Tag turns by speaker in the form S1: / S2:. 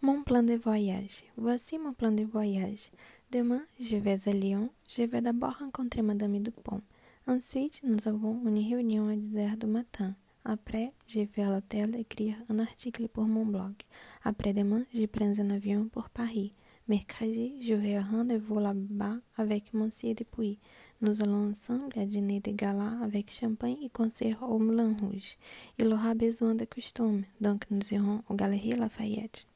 S1: Mon plan de voyage. Voici mon plan de voyage. Demain, je vais à Lyon. Je vais d'abord rencontrer Madame Dupont. Ensuite, nous avons une réunion à 10h du matin. Après, je vais à l'hôtel écrire un article pour mon blog. Après-demain, je prends un avion pour Paris. Mercredi, j'aurai un rendez-vous là-bas avec Monsieur Dupuis. Nous allons ensemble à dîner de gala avec champagne et concert au Moulin Rouge. Il aura besoin de costume, donc nous irons aux Galeries Lafayette.